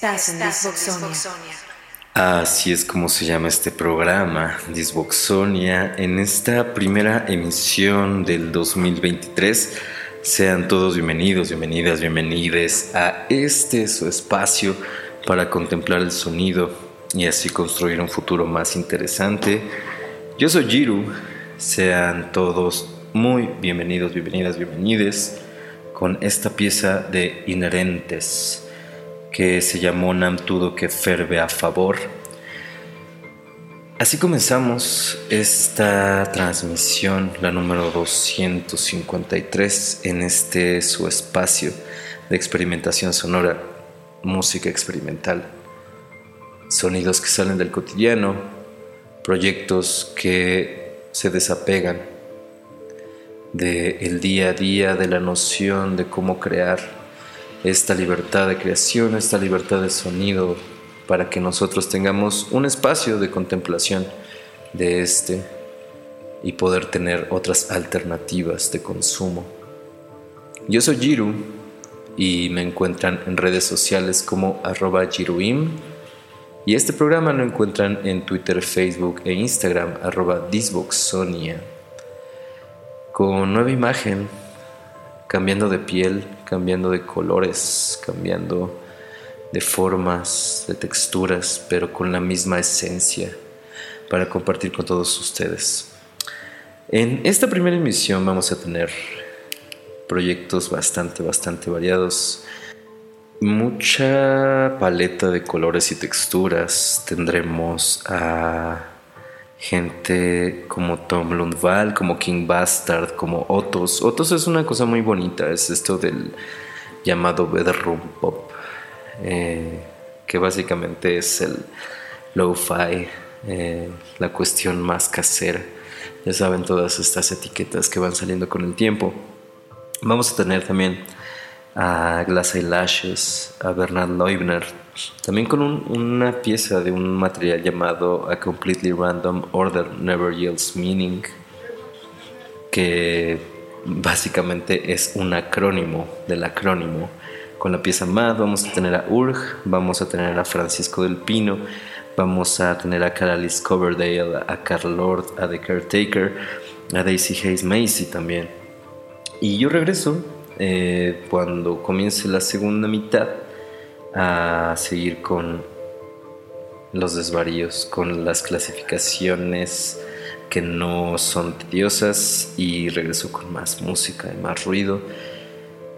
Estás, en Disboxonia. Así es como se llama este programa, Disboxonia. En esta primera emisión del 2023, sean todos bienvenidos, bienvenidas, bienvenides a este su espacio para contemplar el sonido y así construir un futuro más interesante. Yo soy Jiru, sean todos muy bienvenidos, bienvenidas, bienvenides con esta pieza de Inherentes que se llamó Namtudo que ferve a favor. Así comenzamos esta transmisión, la número 253, en este su espacio de experimentación sonora, música experimental, sonidos que salen del cotidiano, proyectos que se desapegan del día a día, de la noción de cómo crear esta libertad de creación, esta libertad de sonido, para que nosotros tengamos un espacio de contemplación de este y poder tener otras alternativas de consumo. Yo soy Jiru y me encuentran en redes sociales como arroba Jiruim y este programa lo encuentran en Twitter, Facebook e Instagram arroba Disboxonia con nueva imagen, cambiando de piel, cambiando de colores, cambiando de formas, de texturas, pero con la misma esencia para compartir con todos ustedes. En esta primera emisión vamos a tener proyectos bastante, bastante variados. Mucha paleta de colores y texturas. Tendremos a gente como Tom Lundvall, como King Bastard, como Otos. Otos es una cosa muy bonita, es esto del llamado bedroom pop, eh, que básicamente es el lo-fi, eh, la cuestión más casera. Ya saben todas estas etiquetas que van saliendo con el tiempo. Vamos a tener también a Glass Lashes, a Bernard Leubner, también con una pieza de un material llamado A Completely Random Order Never Yields Meaning, que básicamente es un acrónimo del acrónimo. Con la pieza MAD vamos a tener a Urg, vamos a tener a Francisco del Pino, vamos a tener a Caralis Coverdale, a Carl Lord, a The Caretaker, a Daisy Hayes Macy también. Y yo regreso eh, cuando comience la segunda mitad a seguir con los desvaríos, con las clasificaciones que no son tediosas y regreso con más música y más ruido.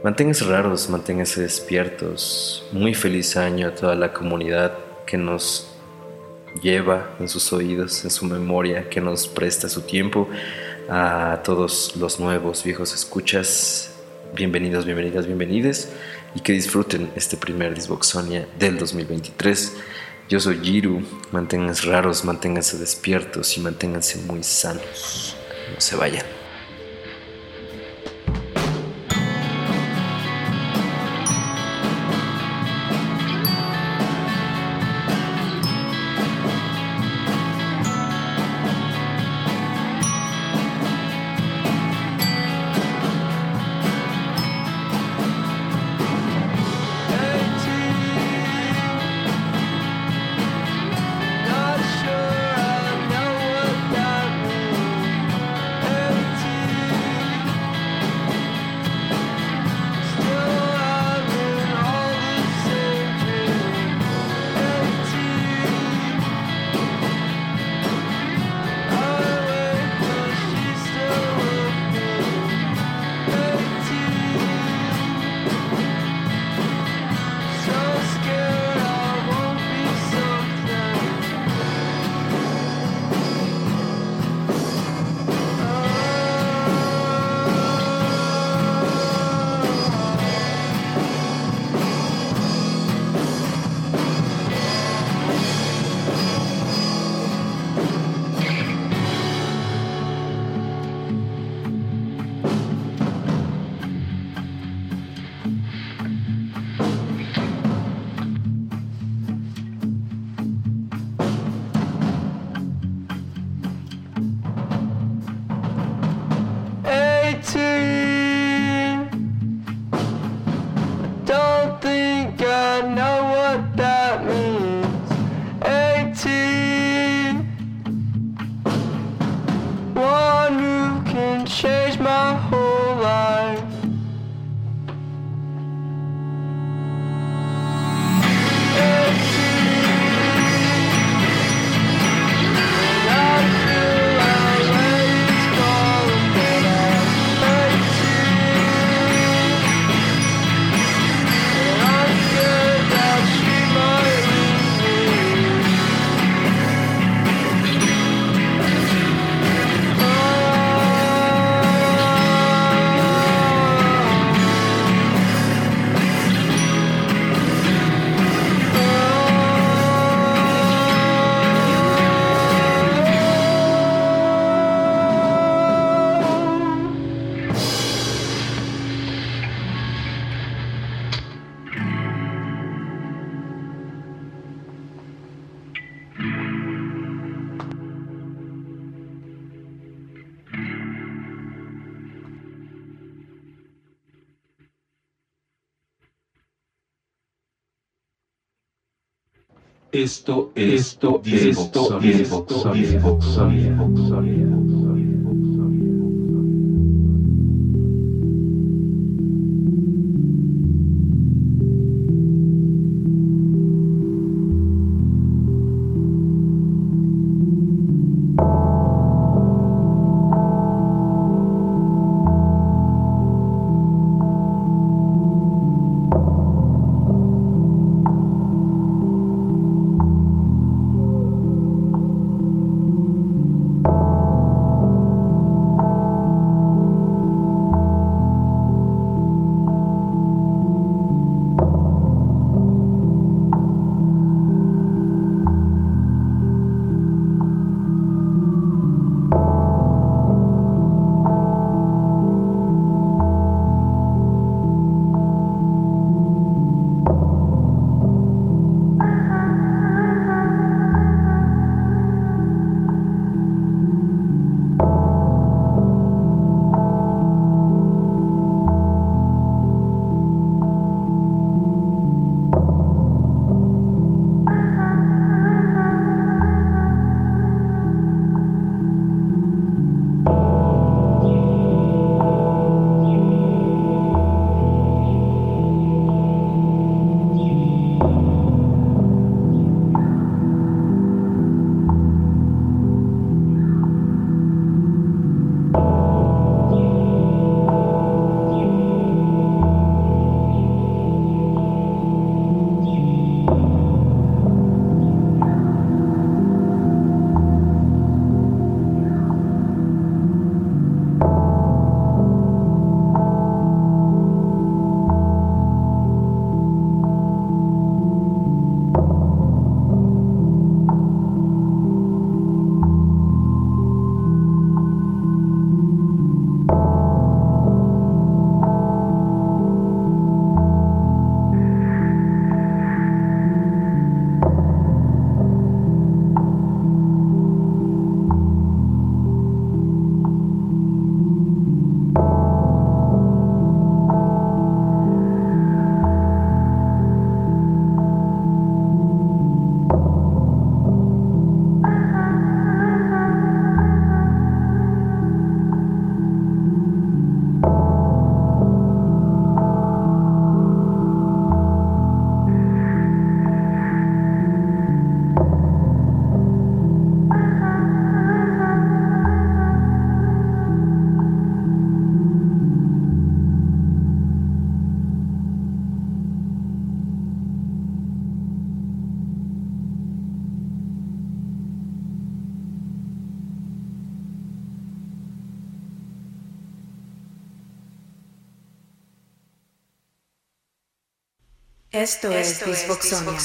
Manténganse raros, manténganse despiertos. Muy feliz año a toda la comunidad que nos lleva en sus oídos, en su memoria, que nos presta su tiempo. A todos los nuevos, viejos escuchas, bienvenidos, bienvenidas, bienvenides y que disfruten este primer Disboxonia del 2023. Yo soy Giru, manténganse raros, manténganse despiertos y manténganse muy sanos. No se vayan. esto, esto, esto, esto, esto, esto, esto, esto, esto, esto, esto, esto, Esto, es Disboxonia.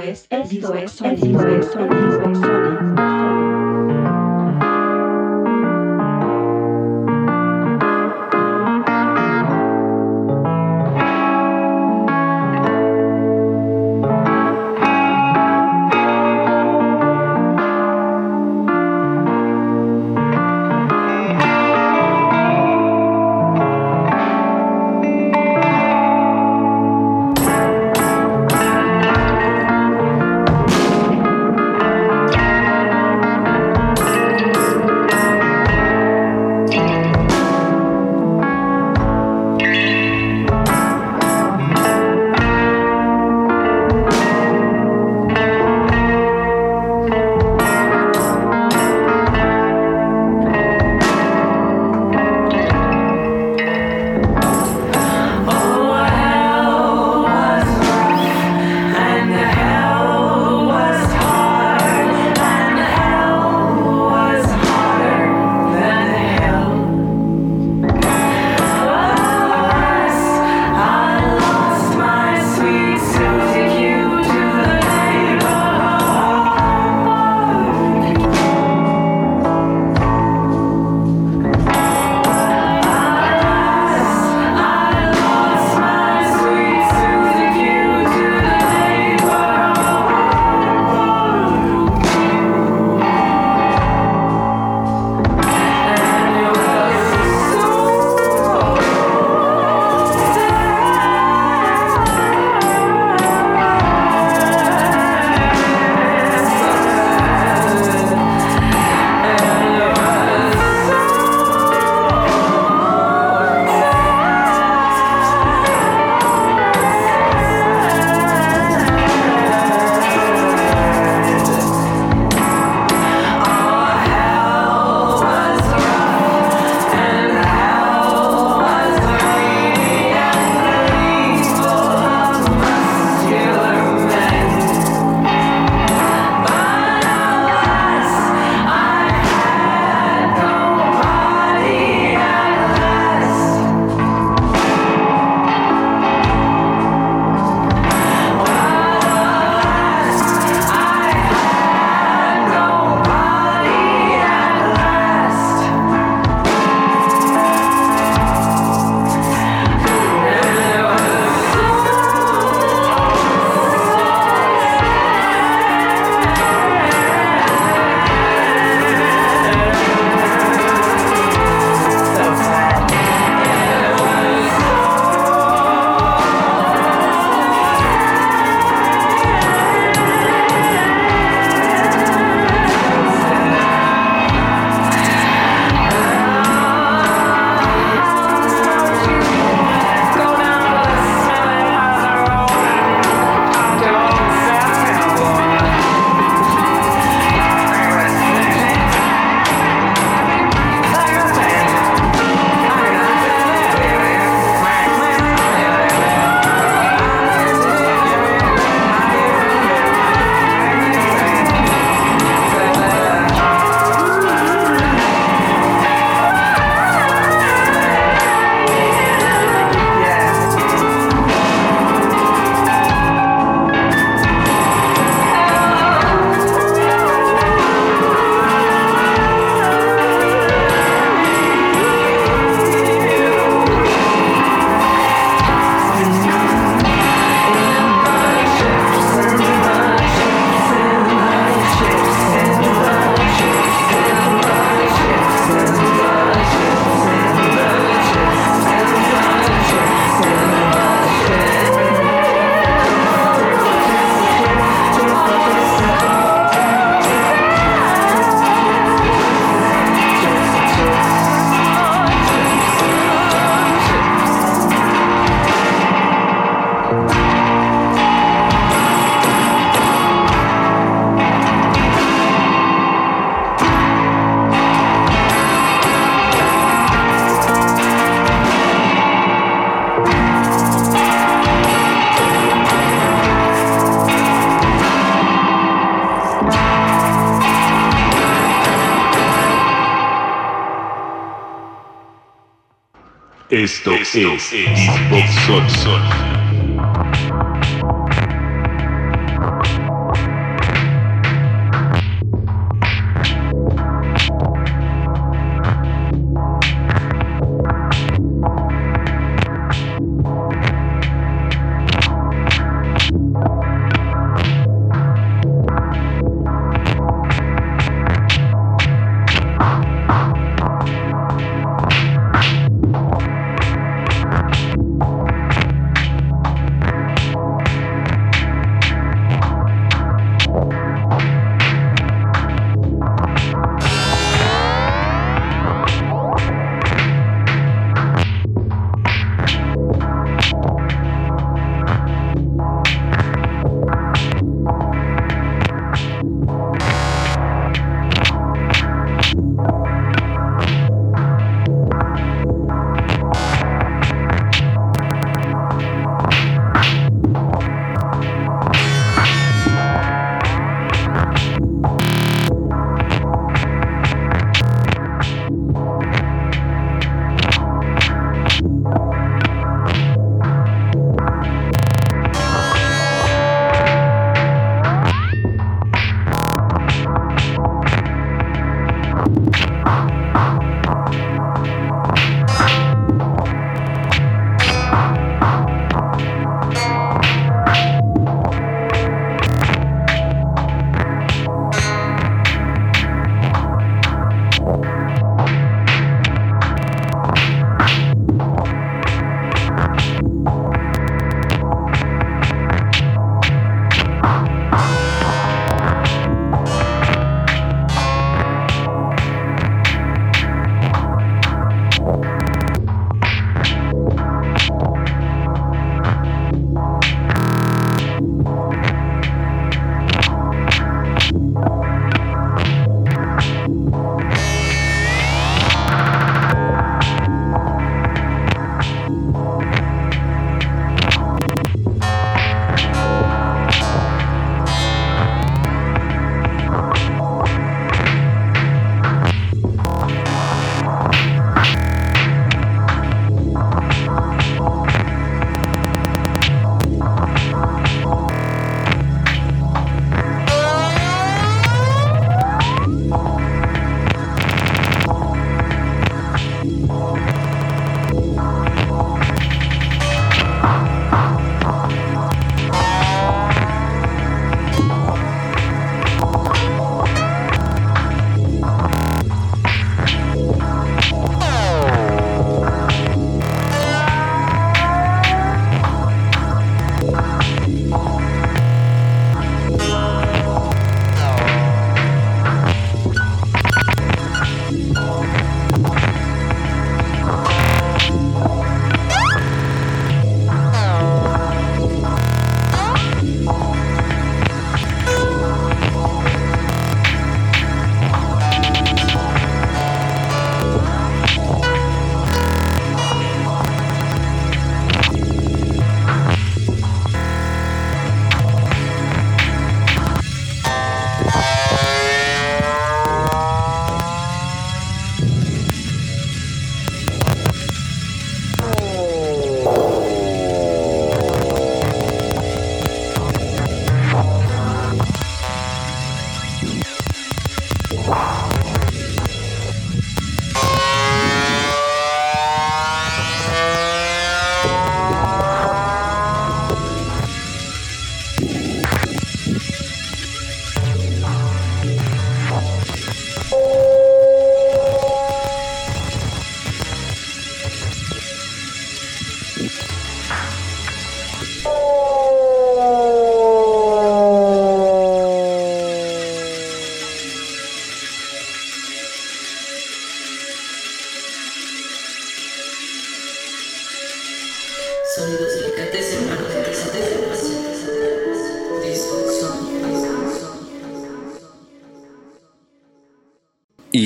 Esto es, esto es, esto es, esto es, Disboxonia. Esto, es Disboxon.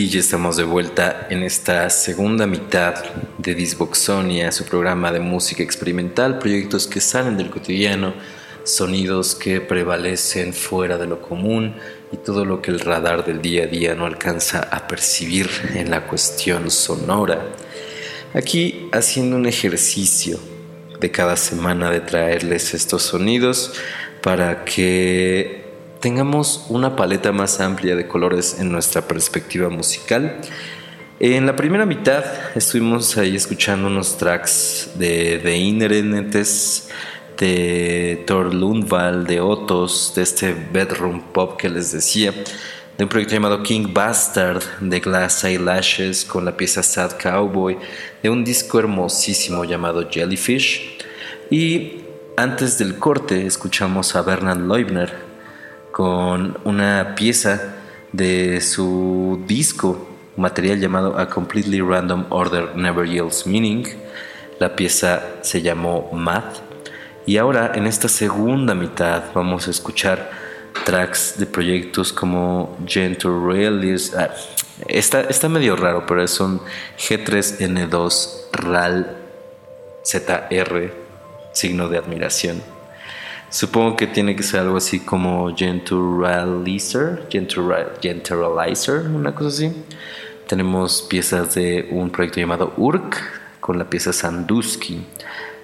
Y ya estamos de vuelta en esta segunda mitad de Disboxonia, su programa de música experimental, proyectos que salen del cotidiano, sonidos que prevalecen fuera de lo común y todo lo que el radar del día a día no alcanza a percibir en la cuestión sonora. Aquí haciendo un ejercicio de cada semana de traerles estos sonidos para que tengamos una paleta más amplia de colores en nuestra perspectiva musical. En la primera mitad estuvimos ahí escuchando unos tracks de, de Inherentes, de Thor Lundvall, de Otos, de este bedroom pop que les decía, de un proyecto llamado King Bastard, de Glass Eyelashes con la pieza Sad Cowboy, de un disco hermosísimo llamado Jellyfish. Y antes del corte escuchamos a Bernard Leubner con una pieza de su disco material llamado A Completely Random Order Never Yields Meaning. La pieza se llamó Math. Y ahora en esta segunda mitad vamos a escuchar tracks de proyectos como Gentle Realist. Ah, está, está medio raro, pero es un G3N2 RAL ZR, signo de admiración. Supongo que tiene que ser algo así como Genturalizer, Genturalizer, una cosa así. Tenemos piezas de un proyecto llamado URK con la pieza Sandusky.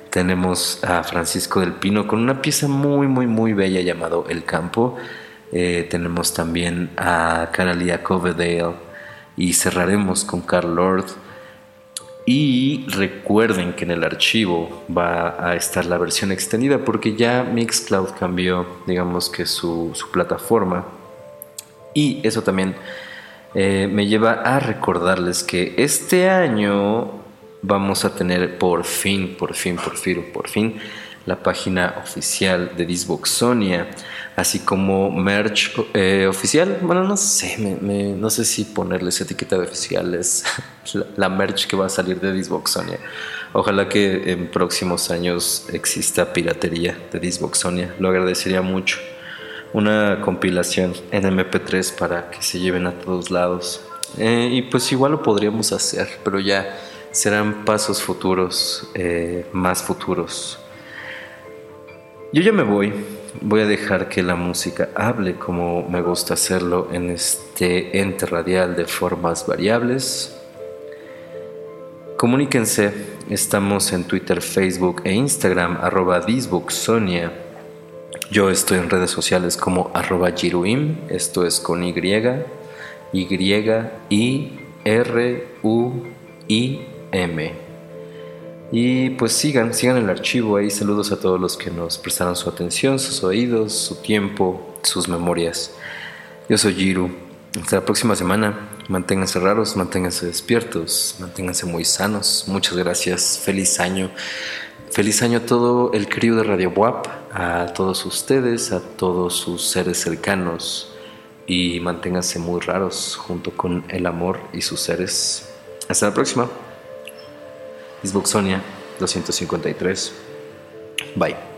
Tenemos a Francisco del Pino con una pieza muy, muy, muy bella llamado El Campo. Eh, tenemos también a Caralia Coverdale y cerraremos con Carl Lord y recuerden que en el archivo va a estar la versión extendida porque ya Mixcloud cambió, digamos que su, plataforma. Y eso también eh, me lleva a recordarles que este año vamos a tener por fin, por fin, por fin, por fin, la página oficial de Disboxonia así como merch eh, oficial. Bueno, no sé, no sé si ponerles etiqueta de oficial es la, merch que va a salir de Disboxonia. Ojalá que en próximos años exista piratería de Disboxonia, lo agradecería mucho. Una compilación en MP3 para que se lleven a todos lados. Eh, y pues igual lo podríamos hacer, pero ya serán pasos futuros, eh, más futuros. Yo ya me voy, voy a dejar que la música hable como me gusta hacerlo en este ente radial de formas variables. Comuníquense, estamos en Twitter, Facebook e Instagram, arroba Disboxonia. Yo estoy en redes sociales como arroba Giruim, esto es con Y, Y, I, R, U, I, M. Y pues sigan, sigan el archivo ahí. Saludos a todos los que nos prestaron su atención, sus oídos, su tiempo, sus memorias. Yo soy Jiru. Hasta la próxima semana. Manténganse raros, manténganse despiertos, manténganse muy sanos. Muchas gracias. Feliz año. Feliz año a todo el crío de Radio WAP, a todos ustedes, a todos sus seres cercanos. Y manténganse muy raros junto con el amor y sus seres. Hasta la próxima. Xboxonia 253. Bye.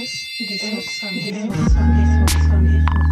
です。です。です。です。です。です。です。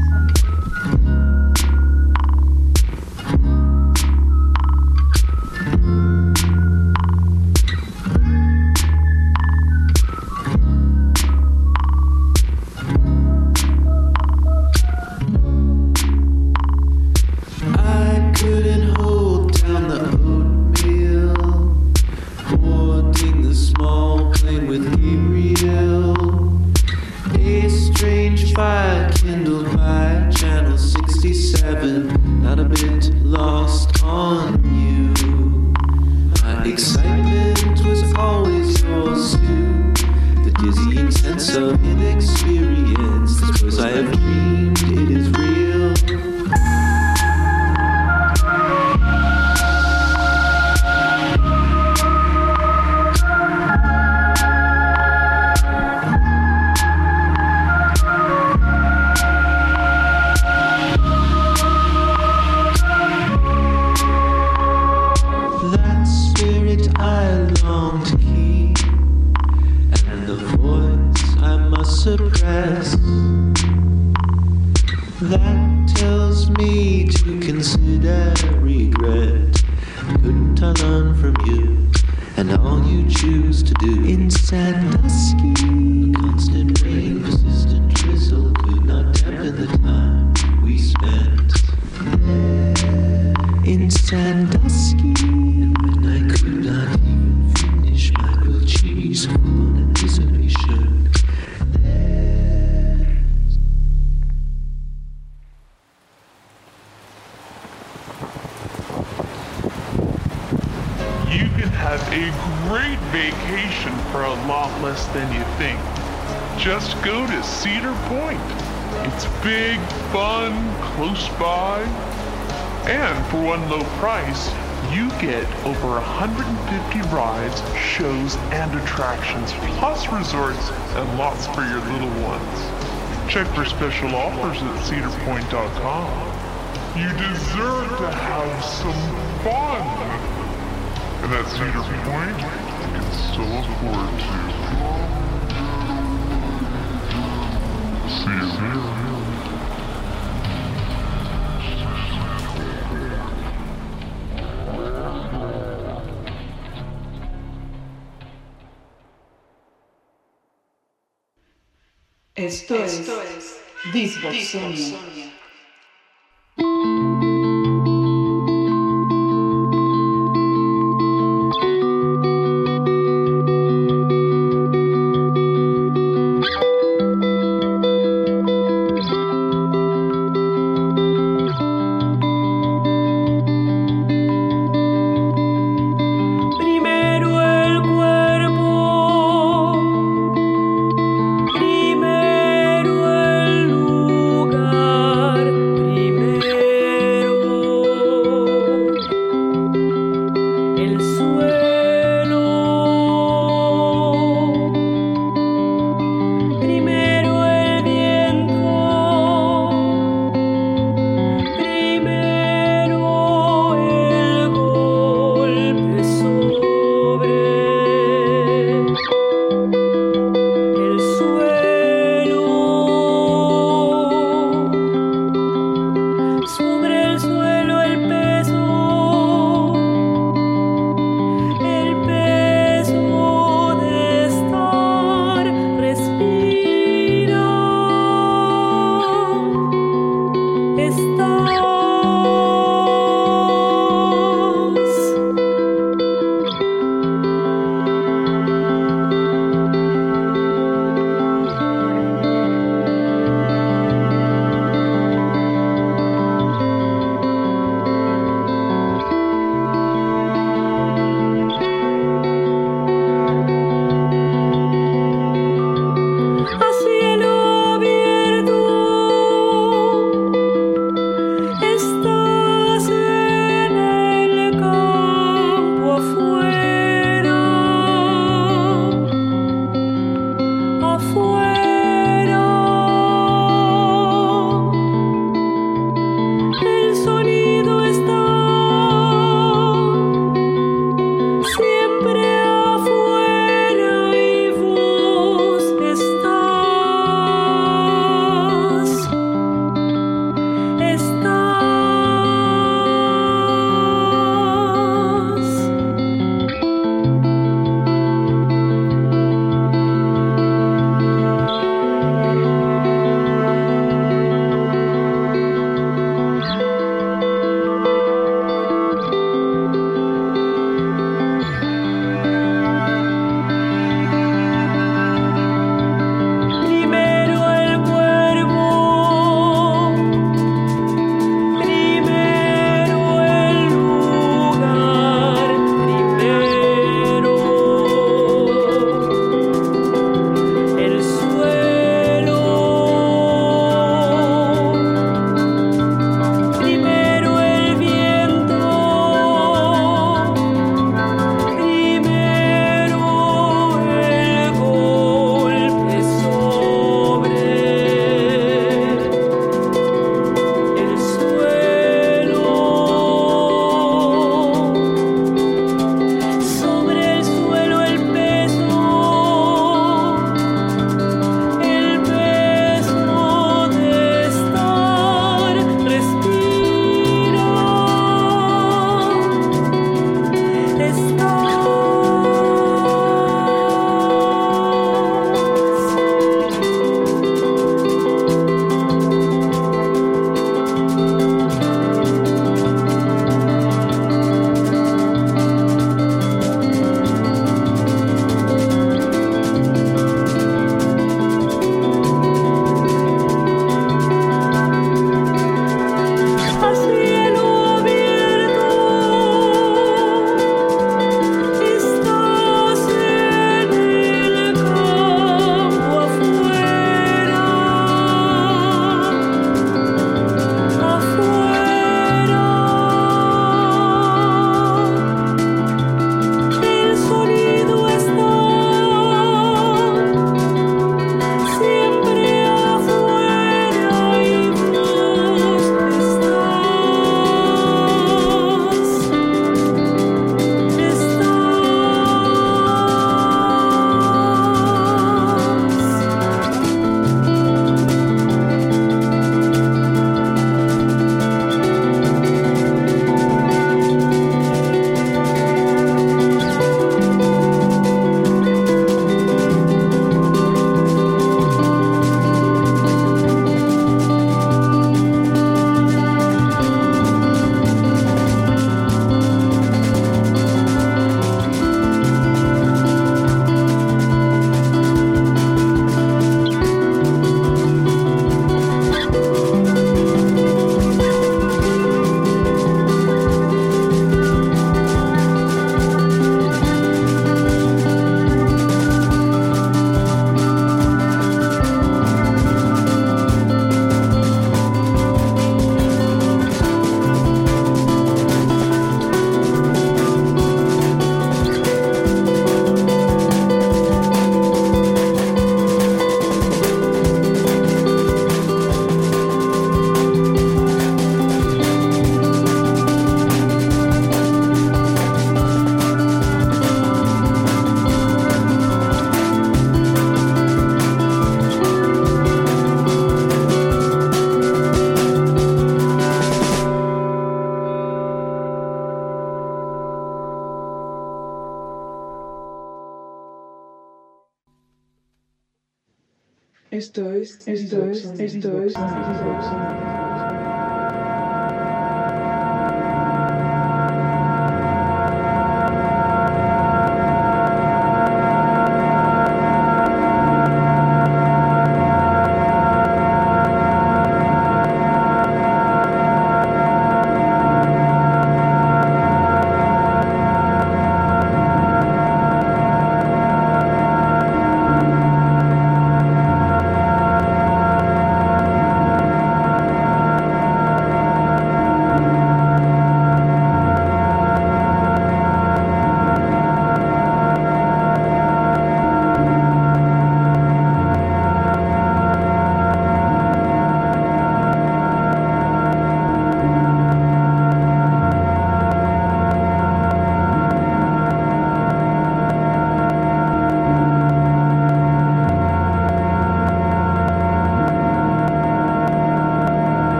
Esto, Esto es, es